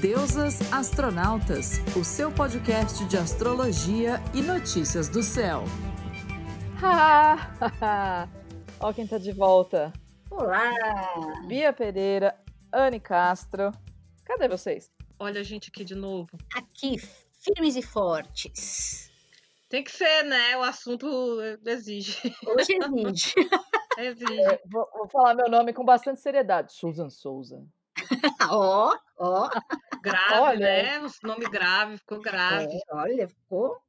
Deusas Astronautas, o seu podcast de astrologia e notícias do céu. Ó quem tá de volta. Olá! Bia Pereira, Anne Castro. Cadê vocês? Olha a gente aqui de novo. Aqui, firmes e fortes. Tem que ser, né? O assunto exige. Hoje exige. exige. É, vou, vou falar meu nome com bastante seriedade. Susan Souza. Ó, ó. Grave, Olha. né? O nome grave, ficou grave. É, olha, ficou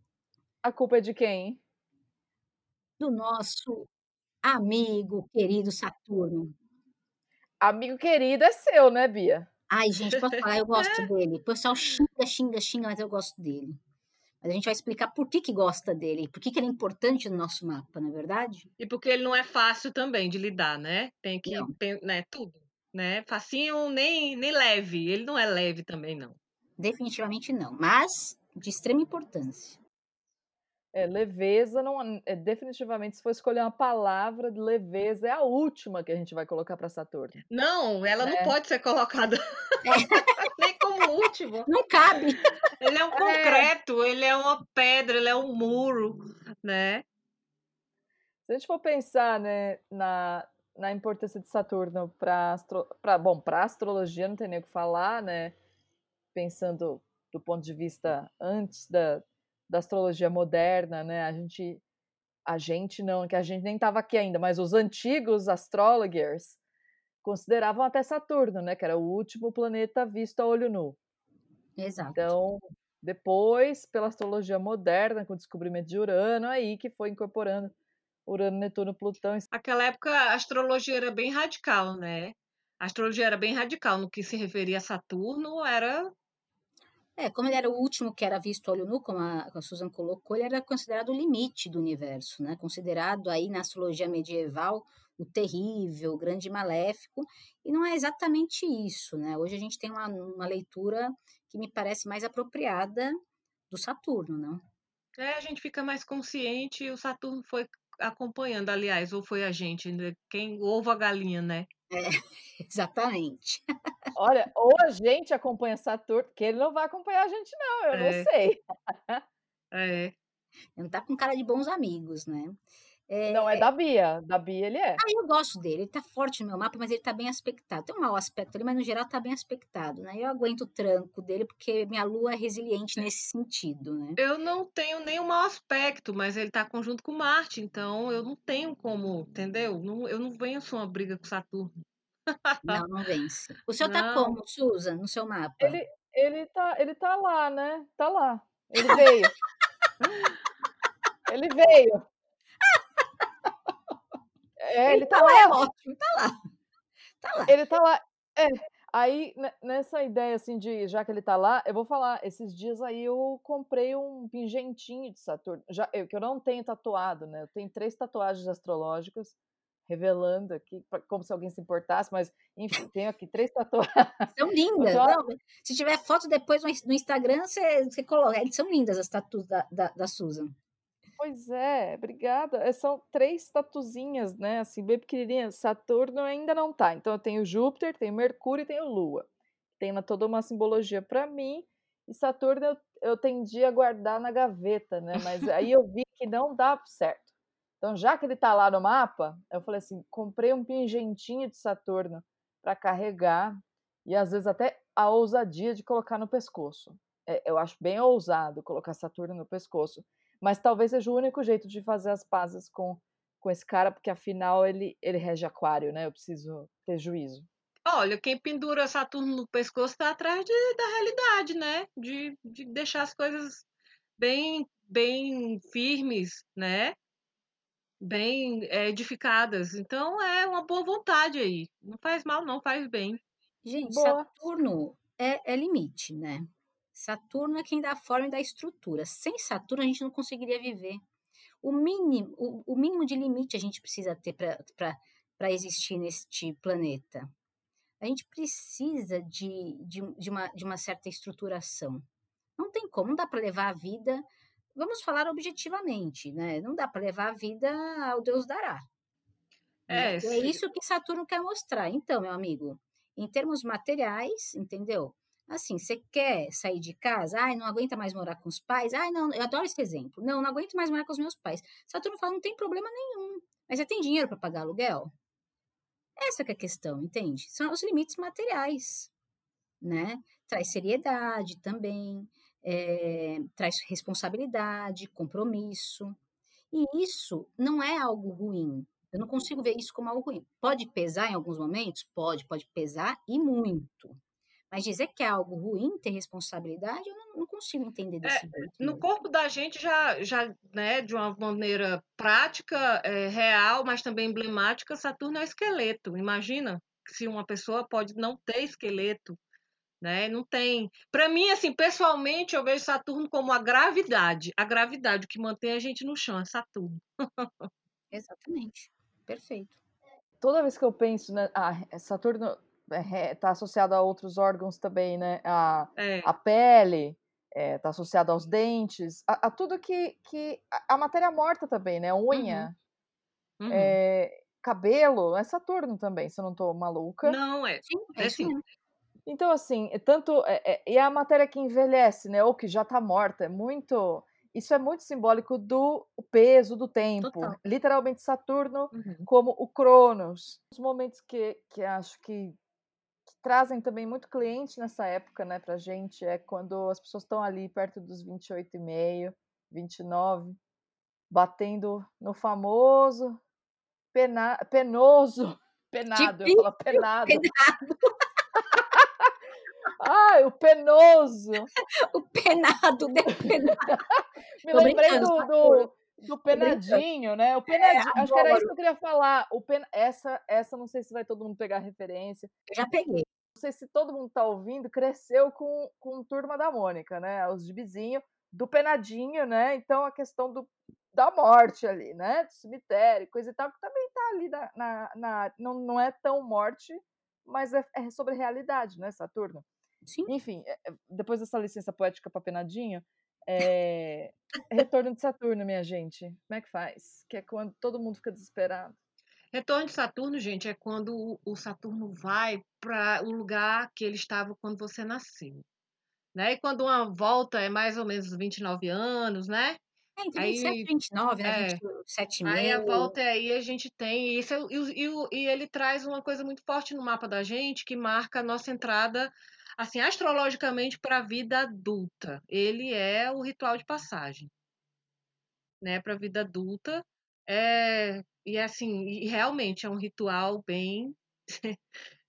A culpa é de quem? do nosso amigo querido Saturno. Amigo querido é seu, né, Bia? Ai, gente, posso falar? Eu gosto dele. O pessoal xinga, xinga, xinga, mas eu gosto dele. Mas a gente vai explicar por que, que gosta dele, por que, que ele é importante no nosso mapa, não é verdade? E porque ele não é fácil também de lidar, né? Tem que, tem, né? Tudo, né? Facinho, nem, nem leve. Ele não é leve também, não. Definitivamente não, mas de extrema importância. É, leveza não é, definitivamente se for escolher uma palavra de leveza é a última que a gente vai colocar para Saturno. Não, ela É. não pode ser colocada nem como último. Não cabe. Ele é um concreto, ele é uma pedra, ele é um muro, né? Se a gente for pensar, né, na, na importância de Saturno para astro, pra, bom, para astrologia não tem nem o que falar, né? Pensando do ponto de vista antes da, da astrologia moderna, né? A gente a gente não, que a gente nem estava aqui ainda, mas os antigos astrologers consideravam até Saturno, né, que era o último planeta visto a olho nu. Exato. Então, depois, pela astrologia moderna, com o descobrimento de Urano, aí que foi incorporando Urano, Netuno, Plutão. e Aquela época a astrologia era bem radical, né? A astrologia era bem radical no que se referia a Saturno, era É, como ele era o último que era visto olho nu, como a, a Susan colocou, ele era considerado o limite do universo, né? Considerado aí na astrologia medieval o terrível, o grande maléfico, e não é exatamente isso, né? Hoje a gente tem uma, uma leitura que me parece mais apropriada do Saturno, não? É, a gente fica mais consciente o Saturno foi acompanhando, aliás, ou foi a gente, né? quem o ovo a galinha, né? Exatamente. Olha, ou a gente acompanha Saturno, que ele não vai acompanhar a gente, não, eu É. não sei. É. Não tá com cara de bons amigos, né? É, Não é da Bia. Da Bia ele é. Ah, eu gosto dele, ele tá forte no meu mapa, mas ele tá bem aspectado. Tem um mau aspecto ali, mas no geral tá bem aspectado, né? Eu aguento o tranco dele porque minha lua é resiliente nesse sentido, né? Eu não tenho nenhum mau aspecto, mas ele tá conjunto com Marte, então eu não tenho como, entendeu? Não, eu não venço uma briga com Saturno. Não, não vence. O seu tá Não. como, Susan, no seu mapa? Ele, ele, tá, ele tá lá, né? Tá lá. Ele veio. ele veio. É, ele tá lá, lá. é ótimo, tá lá. Tá lá. Ele tá lá. É. Aí, ne- nessa ideia, assim, de já que ele tá lá, eu vou falar, esses dias aí eu comprei um pingentinho de Saturno. Já, eu, que eu não tenho tatuado, né? Eu tenho três tatuagens astrológicas, revelando aqui, como se alguém se importasse, mas, enfim, tenho aqui três tatuagens. São lindas. Não, se tiver foto depois no ins- no Instagram, você, você coloca. Eles são lindas as tatuas da, da, da Susan. Pois é, obrigada. É, São três tatuzinhas, né? Assim, bem pequenininhas. Saturno ainda não tá. Então eu tenho Júpiter, tenho Mercúrio e tenho Lua. Tem uma- toda uma simbologia para mim. E Saturno eu, eu tendi a guardar na gaveta, né? Mas aí eu vi que não dá certo. Então, já que ele tá lá no mapa, eu falei assim: comprei um pingentinho de Saturno para carregar e às vezes até a ousadia de colocar no pescoço. É, eu acho bem ousado colocar Saturno no pescoço mas talvez seja o único jeito de fazer as pazes com, com esse cara, porque afinal ele, ele rege aquário, né? Eu preciso ter juízo. Olha, quem pendura Saturno no pescoço tá atrás de- da realidade, né? De, de deixar as coisas bem, bem firmes, né? Bem é, edificadas. Então é uma boa vontade aí. Não faz mal, não, faz bem. Gente, Boa. Saturno é, é limite, né? Saturno é quem dá a forma e dá a estrutura. Sem Saturno, a gente não conseguiria viver. O mínimo, o, o mínimo de limite a gente precisa ter para existir neste planeta. A gente precisa de, de, de, uma, de uma certa estruturação. Não tem como, não dá para levar a vida. Vamos falar objetivamente, né? Não dá para levar a vida ao Deus dará. É, né? é se- isso que Saturno quer mostrar. Então, meu amigo, em termos materiais, entendeu? Assim, você quer sair de casa? Ai, não aguenta mais morar com os pais? Ai, não, eu adoro esse exemplo. Não, não aguento mais morar com os meus pais. Saturno fala, não tem problema nenhum. Mas você tem dinheiro para pagar aluguel? Essa é a questão, entende? São os limites materiais, né? Traz seriedade também, é, traz responsabilidade, compromisso. E isso não é algo ruim. Eu não consigo ver isso como algo ruim. Pode pesar em alguns momentos? Pode, pode pesar e muito. Mas dizer que é algo ruim ter responsabilidade, eu não, não consigo entender desse é, jeito. No corpo da gente já, já né, de uma maneira prática, é, real, mas também emblemática, Saturno é esqueleto. Imagina se uma pessoa pode não ter esqueleto, né? Não tem. Para mim, assim, pessoalmente, eu vejo Saturno como a gravidade, a gravidade que mantém a gente no chão, é Saturno. Exatamente. Perfeito. Toda vez que eu penso, né, ah, Saturno está é, associado a outros órgãos também, né? A, É. a pele está associado aos dentes, a, a tudo que, que a, a matéria morta também, né? Unha, Uhum. é, cabelo, é Saturno também, se eu não estou maluca. Não, é. Sim, é É sim. Então, assim, é tanto. É, é- e a matéria que envelhece, né? Ou que já está morta, é muito. Isso é muito simbólico do peso do tempo. Total. Literalmente, Saturno Uhum. como o Cronos. Os momentos que, que acho que trazem também muito cliente nessa época, né, pra gente, é quando as pessoas estão ali perto dos 28,5, 29, batendo no famoso pena, penoso. Penado, eu ia falar penado. Penado. Ai, o penoso. O penado, depenado. Me Tô lembrei do, Saturno. do, do penadinho, né? O penadinho, acho que era isso que eu queria falar. O pen, essa, essa não sei se vai todo mundo pegar a referência. Eu já peguei. Não sei se todo mundo tá ouvindo, cresceu com, com Turma da Mônica, né? Os gibizinhos do penadinho, né? Então a questão do, da morte ali, né? Do cemitério, coisa e tal, que também tá ali na. na, na- não, não é tão morte, mas é, é sobre realidade, né, Saturno? Sim. Enfim, é- é- depois dessa licença poética para penadinho, é... retorno de Saturno, minha gente. Como é que faz? Que é quando todo mundo fica desesperado. Retorno de Saturno, gente, é quando o- Saturno vai para o lugar que ele estava quando você nasceu. Né? E quando uma volta é mais ou menos 29 anos, né? É, entre Aí- 27 e 29, né? é. 27 e Aí a volta é aí a gente tem e isso e, e e ele traz uma coisa muito forte no mapa da gente que marca a nossa entrada assim astrologicamente para a vida adulta. Ele é o ritual de passagem, né, para a vida adulta. É, e assim, e realmente é um ritual bem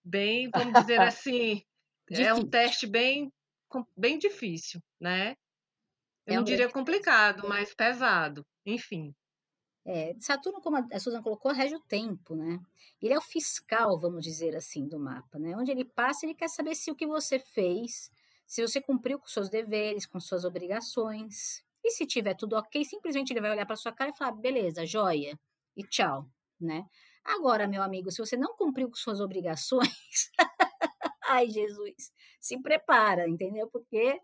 bem, vamos dizer assim, é um teste bem bem difícil, né? Eu É não um diria grande complicado, mas pesado. Enfim. É, Saturno, como a Susan colocou, rege o tempo, né? Ele é o fiscal, vamos dizer assim, do mapa, né? Onde ele passa, ele quer saber se o que você fez, se você cumpriu com seus deveres, com suas obrigações. E se tiver tudo ok, simplesmente ele vai olhar para sua cara e falar, beleza, joia, e tchau, né? Agora, meu amigo, se você não cumpriu com suas obrigações, ai, Jesus, se prepara, entendeu? Porque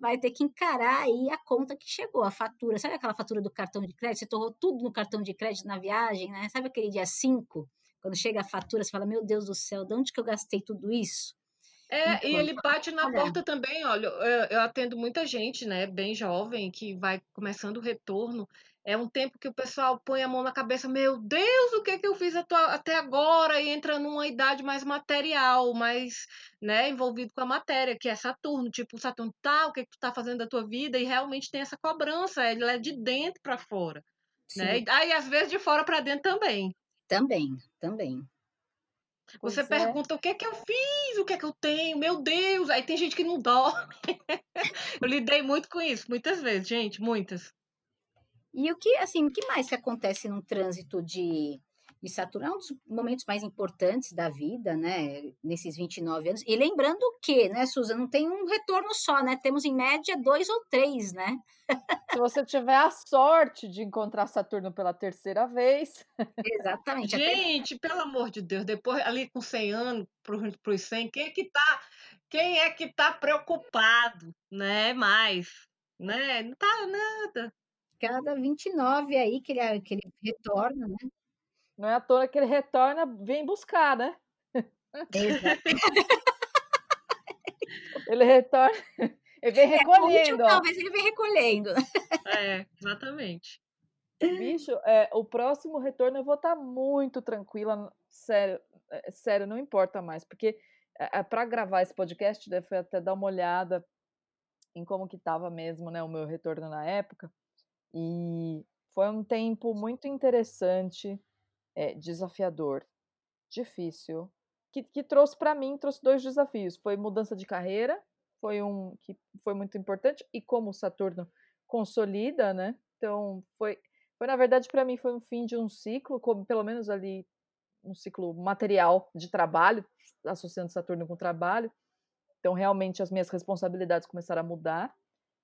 vai ter que encarar aí a conta que chegou, a fatura. Sabe aquela fatura do cartão de crédito? Você torrou tudo no cartão de crédito na viagem, né? Sabe aquele dia 5, quando chega a fatura, você fala, meu Deus do céu, de onde que eu gastei tudo isso? É, e Então, ele bate na olha. porta também, olha, eu, eu atendo muita gente, né, bem jovem, que vai começando o retorno. É um tempo que o pessoal põe a mão na cabeça, meu Deus, o que que eu fiz até agora? E entra numa idade mais material, mais, né, envolvido com a matéria, que é Saturno. Tipo, Saturno, tá, o que que tu tá fazendo da tua vida? E realmente tem essa cobrança, ele é de dentro para fora, né? Sim, E aí, às vezes, de fora para dentro também. também, também. Pois Você é. pergunta o que é que eu fiz, o que é que eu tenho, meu Deus. Aí tem gente que não dorme. Eu lidei muito com isso, muitas vezes, gente, muitas. E o que, assim, o que mais que acontece num trânsito de, de Saturno? É um dos momentos mais importantes da vida, né? Nesses 29 anos. E lembrando que, né, Susan, não tem um retorno só, né? Temos em média dois ou três, né? Se você tiver a sorte de encontrar Saturno pela terceira vez, Exatamente. Até Gente, pelo amor de Deus, depois ali com 100 anos para os 100, quem é que tá, quem é que tá preocupado, né? Mais, né? Não tá nada. Cada 29 aí que ele, que ele retorna, né? não é à toa que ele retorna, vem buscar, né? Exato. Ele retorna, ele vem recolhendo. É, talvez ele vem recolhendo. É, exatamente. Bicho, é, o próximo retorno eu vou estar tá muito tranquila, sério, é, sério, não importa mais, porque é, é para gravar esse podcast, deve foi até dar uma olhada em como que estava mesmo, né, o meu retorno na época, e foi um tempo muito interessante, é, desafiador, difícil, que, que trouxe para mim, trouxe dois desafios, foi mudança de carreira, foi um que foi muito importante, e como Saturno consolida, né, então foi foi, na verdade, para mim, foi um fim de um ciclo, como pelo menos ali um ciclo material de trabalho, associando Saturno com trabalho. Então, realmente, as minhas responsabilidades começaram a mudar.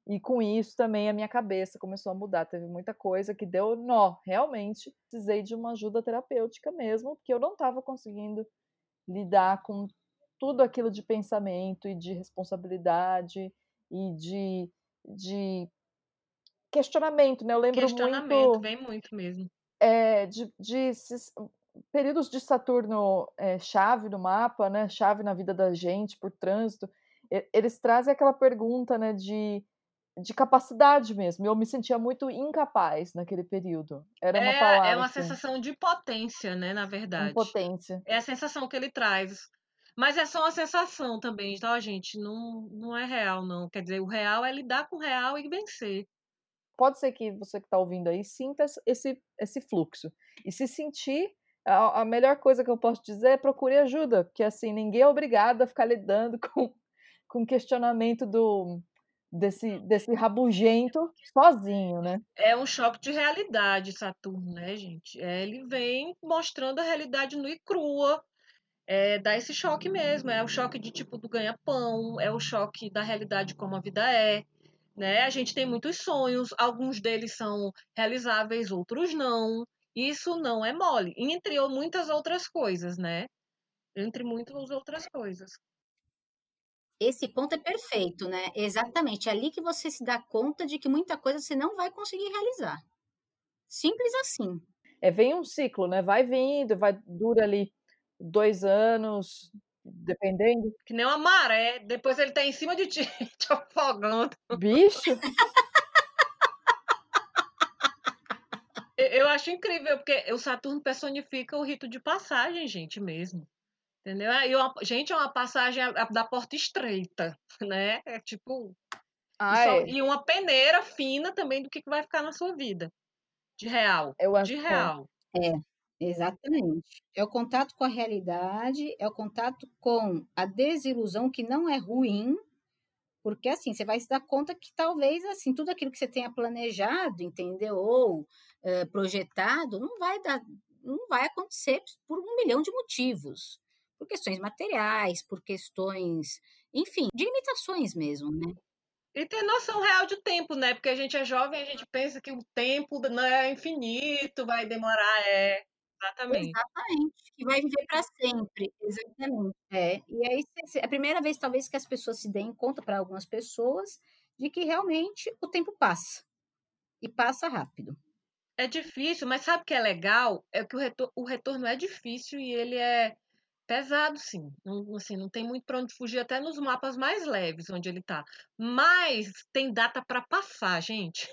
E com isso também a minha cabeça começou a mudar. Teve muita coisa que deu nó. Realmente precisei de uma ajuda terapêutica mesmo, porque eu não estava conseguindo lidar com tudo aquilo de pensamento e de responsabilidade e de, de questionamento, né? Eu lembro questionamento, muito. vem muito mesmo. É, de, de, de períodos de Saturno é, chave no mapa, né? Chave na vida da gente por trânsito. Eles trazem aquela pergunta, né? De, de capacidade mesmo. Eu me sentia muito incapaz naquele período. Era uma é, palavra. É uma sensação de potência, né? Na verdade. Impotência. É a sensação que ele traz. Mas é só uma sensação também, tá, gente? Não, não é real, não. Quer dizer, o real é lidar com o real e vencer pode ser que você que está ouvindo aí sinta esse, esse fluxo. E se sentir, a, a, melhor coisa que eu posso dizer é procure ajuda, porque assim, ninguém é obrigado a ficar lidando com, com questionamento do, desse, desse rabugento sozinho, né? É um choque de realidade, Saturno, né, gente? É, ele vem mostrando a realidade nua e crua. É, dá esse choque mesmo, é o choque de tipo do ganha-pão, é o choque da realidade como a vida é, né? A gente tem muitos sonhos, alguns deles são realizáveis, outros não. Isso não é mole, entre muitas outras coisas, né? Entre muitas outras coisas. Esse ponto é perfeito, né? Exatamente. É ali que você se dá conta de que muita coisa você não vai conseguir realizar. Simples assim. É, vem um ciclo, né? Vai vindo, vai dura ali dois anos, Dependendo. Que nem uma maré. Depois ele tá em cima de ti, te afogando. Bicho! Eu acho incrível, porque o Saturno personifica o rito de passagem, gente, mesmo. Entendeu? E uma, gente, é uma passagem da porta estreita, né? É tipo. Ah, e, só, é. e, uma peneira fina também do que vai ficar na sua vida. De real. Eu acho de real. É. Exatamente. É o contato com a realidade, é o contato com a desilusão, que não é ruim, porque assim, você vai se dar conta que talvez assim, tudo aquilo que você tenha planejado, entendeu? Ou é, projetado, não vai dar, não vai acontecer por um milhão de motivos. Por questões materiais, por questões, enfim, de limitações mesmo, né? E ter noção real de tempo, né? Porque a gente é jovem, a gente pensa que o tempo não é infinito, vai demorar, é. Exatamente. Exatamente, que vai viver para sempre, exatamente. É, e aí é a primeira vez talvez que as pessoas se deem conta para algumas pessoas de que realmente o tempo passa e passa rápido. É difícil, mas sabe o que é legal? É que o retorno, o retorno é difícil e ele é pesado, sim. Não, assim, não tem muito para onde fugir, até nos mapas mais leves onde ele está. Mas tem data para passar, gente.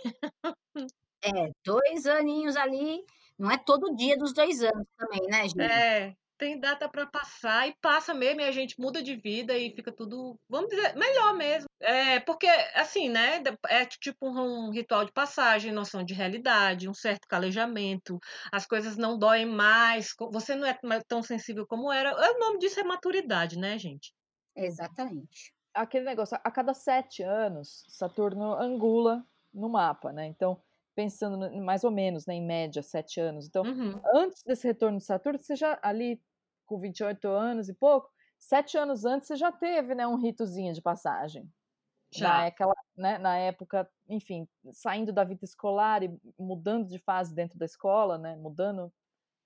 É, dois aninhos ali não é todo dia dos dois anos também, né, gente? É, tem data para passar e passa mesmo e a gente muda de vida e fica tudo, vamos dizer, melhor mesmo. É, porque, assim, né, é tipo um ritual de passagem, noção de realidade, um certo calejamento, as coisas não doem mais, você não é tão sensível como era. O nome disso é maturidade, né, gente? Exatamente. Aquele negócio, a cada sete anos, Saturno angula no mapa, né? Então, pensando mais ou menos, né, em média, sete anos. Então, uhum. antes desse retorno de Saturno, você já, ali com 28 anos e pouco, sete anos antes, você já teve, né, um ritozinho de passagem. Já. Naquela, né, na época, enfim, saindo da vida escolar e mudando de fase dentro da escola, né, mudando.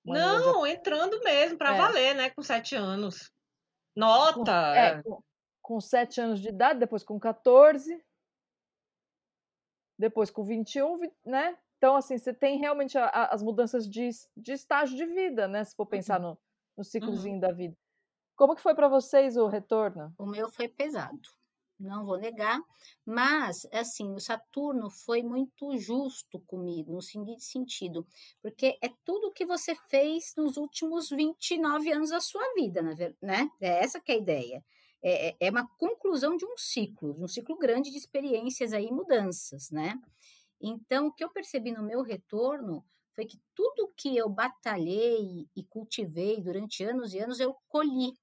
Não, de... entrando mesmo, para é. valer, né, com sete anos. Nota! Com, é, é. Com, com sete anos de idade, depois com 14, depois com 21, né? Então, assim, você tem realmente a, a, as mudanças de, de estágio de vida, né? Se for pensar uhum. no, no ciclozinho uhum. da vida. Como que foi para vocês o retorno? O meu foi pesado. não vou negar, mas, assim, o Saturno foi muito justo comigo, no seguinte sentido, porque é tudo que você fez nos últimos 29 anos da sua vida, né? É essa que é a ideia. É, é, é uma conclusão de um ciclo, de um ciclo grande de experiências aí, mudanças, né? Então, o que eu percebi no meu retorno foi que tudo que eu batalhei e cultivei durante anos e anos, eu colhi,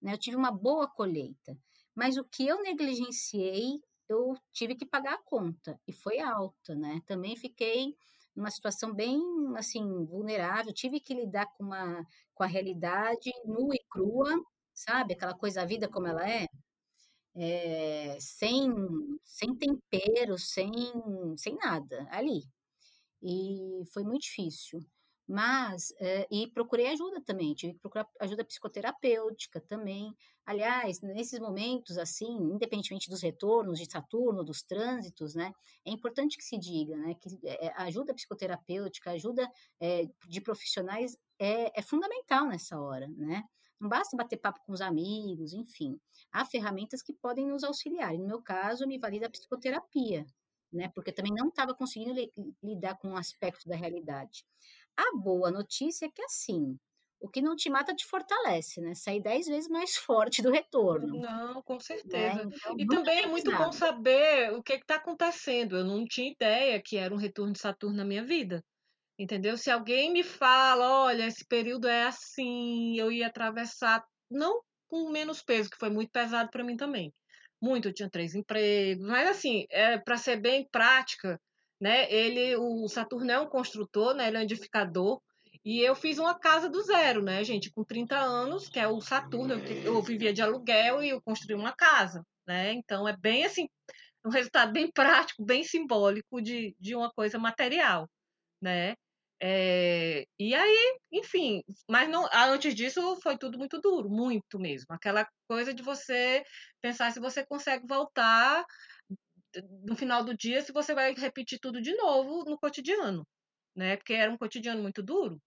né? Eu tive uma boa colheita. Mas o que eu negligenciei, eu tive que pagar a conta e foi alta, né? Também fiquei numa situação bem assim vulnerável, tive que lidar com uma com a realidade nua e crua, sabe? Aquela coisa a vida como ela é, é sem sem tempero, sem sem nada ali. E foi muito difícil. Mas, eh, e procurei ajuda também, tive que procurar ajuda psicoterapêutica também. Aliás, nesses momentos, assim, independentemente dos retornos de Saturno, dos trânsitos, né, é importante que se diga, né, que é, ajuda psicoterapêutica, ajuda é, de profissionais é, é fundamental nessa hora, né? Não basta bater papo com os amigos, enfim. Há ferramentas que podem nos auxiliar. no meu caso, me vali da psicoterapia, né? Porque também não estava conseguindo li lidar com um aspecto da realidade. A boa notícia é que, assim, o que não te mata te fortalece, né? Sair dez vezes mais forte do retorno. Não, com né? certeza. Né? Então, e também é muito bom saber o que está acontecendo. Eu não tinha ideia que era um retorno de Saturno na minha vida. Entendeu? Se alguém me fala, olha, esse período é assim, eu ia atravessar, não com menos peso, que foi muito pesado para mim também. Muito, tinha três empregos, mas assim, é, para ser bem prática, né? Ele, o Saturno é um construtor, né? Ele é um edificador. E eu fiz uma casa do zero, né, gente? Com 30 anos, que é o Saturno, eu, eu vivia de aluguel e eu construí uma casa, né? Então é bem assim, um resultado bem prático, bem simbólico de, de uma coisa material, né? É, e aí, enfim, mas não, antes disso foi tudo muito duro, muito mesmo. Aquela coisa de você pensar se você consegue voltar no final do dia se você vai repetir tudo de novo no cotidiano, né? Porque era um cotidiano muito duro.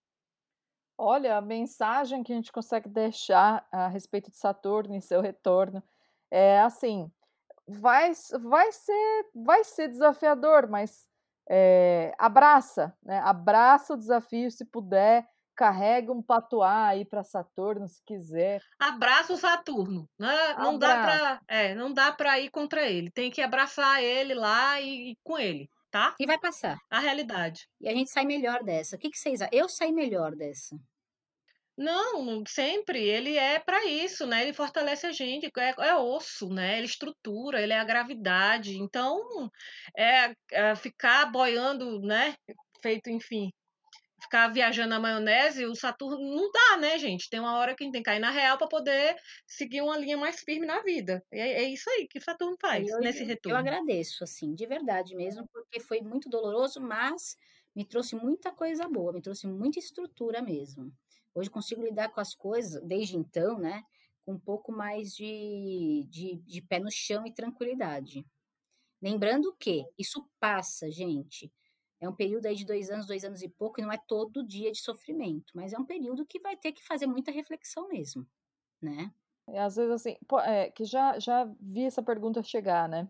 Olha, a mensagem que a gente consegue deixar a respeito de Saturno e seu retorno é assim, vai, vai, ser, vai ser desafiador, mas é, abraça, né? Abraça o desafio se puder, carrega um patuá aí para Saturno, se quiser. Abraça o Saturno. Né? Não dá para, é, não dá para ir contra ele. Tem que abraçar ele lá e, e, com ele, tá? E vai passar. A realidade. E a gente sai melhor dessa. O que, que vocês? Eu saí melhor dessa. Não, sempre. Ele é para isso, né? Ele fortalece a gente. É, é, osso, né? Ele estrutura, ele é a gravidade. Então, é, é ficar boiando, né? Feito, enfim, ficar viajando na maionese, o Saturno não dá, né, gente? Tem uma hora que a gente tem que cair na real para poder seguir uma linha mais firme na vida. É, é isso aí que o Saturno faz eu, nesse retorno. Eu agradeço, assim, de verdade mesmo, porque foi muito doloroso, mas me trouxe muita coisa boa, me trouxe muita estrutura mesmo. Hoje consigo lidar com as coisas, desde então, né, com um pouco mais de, de, de pé no chão e tranquilidade. Lembrando que isso passa, gente. É um período aí de dois anos, dois anos e pouco, e não é todo dia de sofrimento, mas é um período que vai ter que fazer muita reflexão mesmo, né? É, às vezes, assim, pô, é, que já, já vi essa pergunta chegar, né?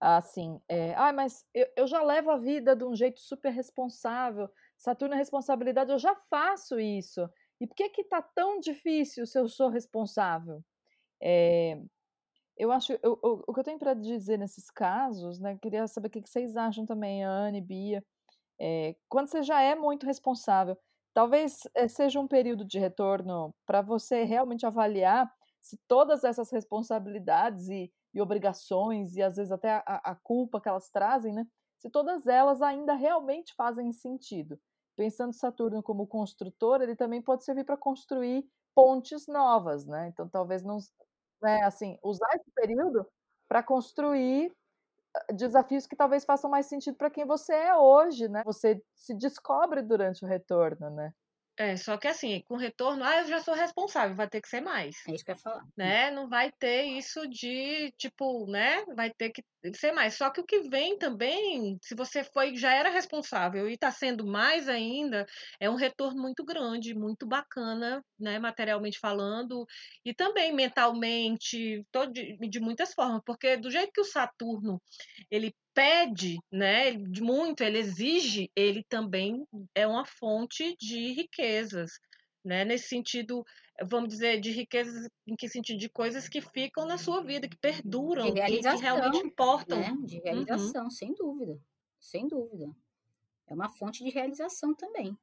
Assim, é, ah, mas eu, eu já levo a vida de um jeito super responsável, Saturno é responsabilidade, eu já faço isso. E por que que tá tão difícil se eu sou responsável? É, eu acho, eu, eu, o que eu tenho para dizer nesses casos, né? Queria saber o que vocês acham também, Anne, Bia. É, quando você já é muito responsável, talvez é, seja um período de retorno para você realmente avaliar se todas essas responsabilidades e, e, obrigações, e às vezes até a, a culpa que elas trazem, né? Se todas elas ainda realmente fazem sentido. Pensando Saturno como construtor, ele também pode servir para construir pontes novas, né? Então talvez não, né, assim, usar esse período para construir desafios que talvez façam mais sentido para quem você é hoje, né? Você se descobre durante o retorno, né? É, só que assim, com retorno, ah, eu já sou responsável, vai ter que ser mais, É isso que eu ia falar. né? Não vai ter isso de, tipo, né? Vai ter que ser mais. Só que o que vem também, se você foi, já era responsável e está sendo mais ainda, é um retorno muito grande, muito bacana, né? Materialmente falando, e também mentalmente, todo, de, muitas formas, porque do jeito que o Saturno ele pede, né, de muito, ele exige, ele também é uma fonte de riquezas, né? Nesse sentido, vamos dizer, de riquezas, em que sentido? De coisas que ficam na sua vida, que perduram, que, que realmente realização, importam. né? De realização, sem dúvida. Sem dúvida. É uma fonte de realização também.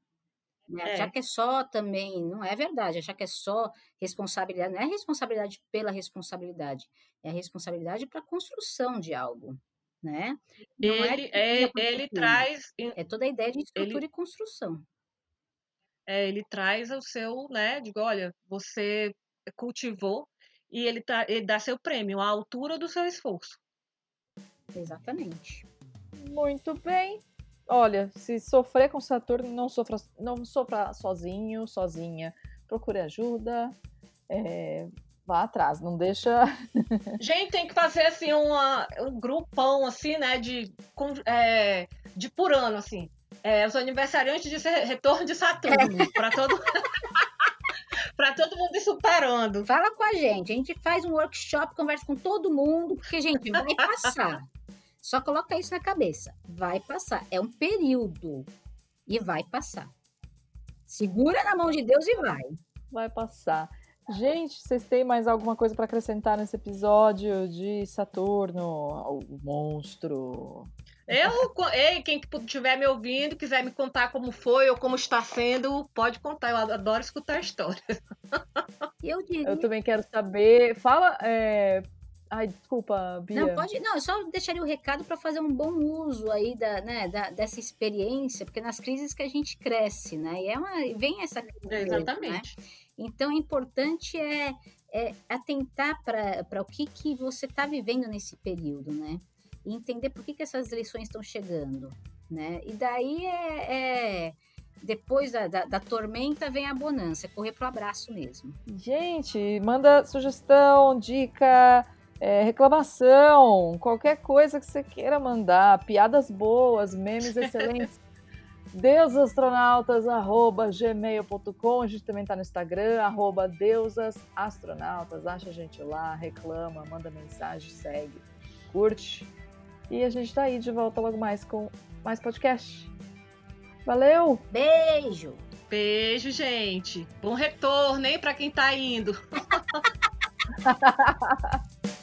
Né? É. Achar que é só também, não é verdade, achar que é só responsabilidade, não é responsabilidade pela responsabilidade, é a responsabilidade para a construção de algo, né? Não é Ele, é, por ele fortuna, traz, é toda a ideia de estrutura e construção. É, ele traz o seu, né? Digo, olha, você cultivou e ele, tá, ele dá seu prêmio à altura do seu esforço. Exatamente. Muito bem. Olha, se sofrer com Saturno, não sofra, não sofra sozinho, sozinha. Procure ajuda. é, vá atrás, não deixa. Gente, tem que fazer assim uma, um grupão assim, né? De, com- é, de por ano, assim. É, os aniversariantes de retorno de Saturno. para todo, para todo mundo ir superando. Fala com a gente, a gente faz um workshop, conversa com todo mundo, porque, gente, vai passar. Só coloca isso na cabeça. Vai passar. É um período. E vai passar. Segura na mão de Deus e vai. Vai passar. Gente, vocês têm mais alguma coisa para acrescentar nesse episódio de Saturno, o monstro? Eu, co- ei, quem estiver me ouvindo, quiser me contar como foi ou como está sendo, pode contar. Eu adoro escutar histórias. Eu diria. Eu também quero saber. Fala. é, Ai, desculpa, Bia. Não, pode. Não, eu só deixaria o recado para fazer um bom uso aí da, né, da- dessa experiência, porque nas crises que a gente cresce, né? E é uma, vem essa crise né? Exatamente. Então, o importante é, é atentar para o que, que você está vivendo nesse período, né? E entender por que, que essas lições estão chegando, né? E daí é... é- depois da, da, da tormenta vem a bonança, é correr pro abraço mesmo. Gente, manda sugestão, dica, é, reclamação, qualquer coisa que você queira mandar, piadas boas, memes excelentes. deusastronautas.gmail.com A gente também tá no Instagram, arroba deusasastronautas. Acha a gente lá, reclama, manda mensagem, segue, curte. E a gente tá aí de volta logo mais com mais podcast. Valeu! Beijo! Beijo, gente. Bom retorno, hein, para quem tá indo.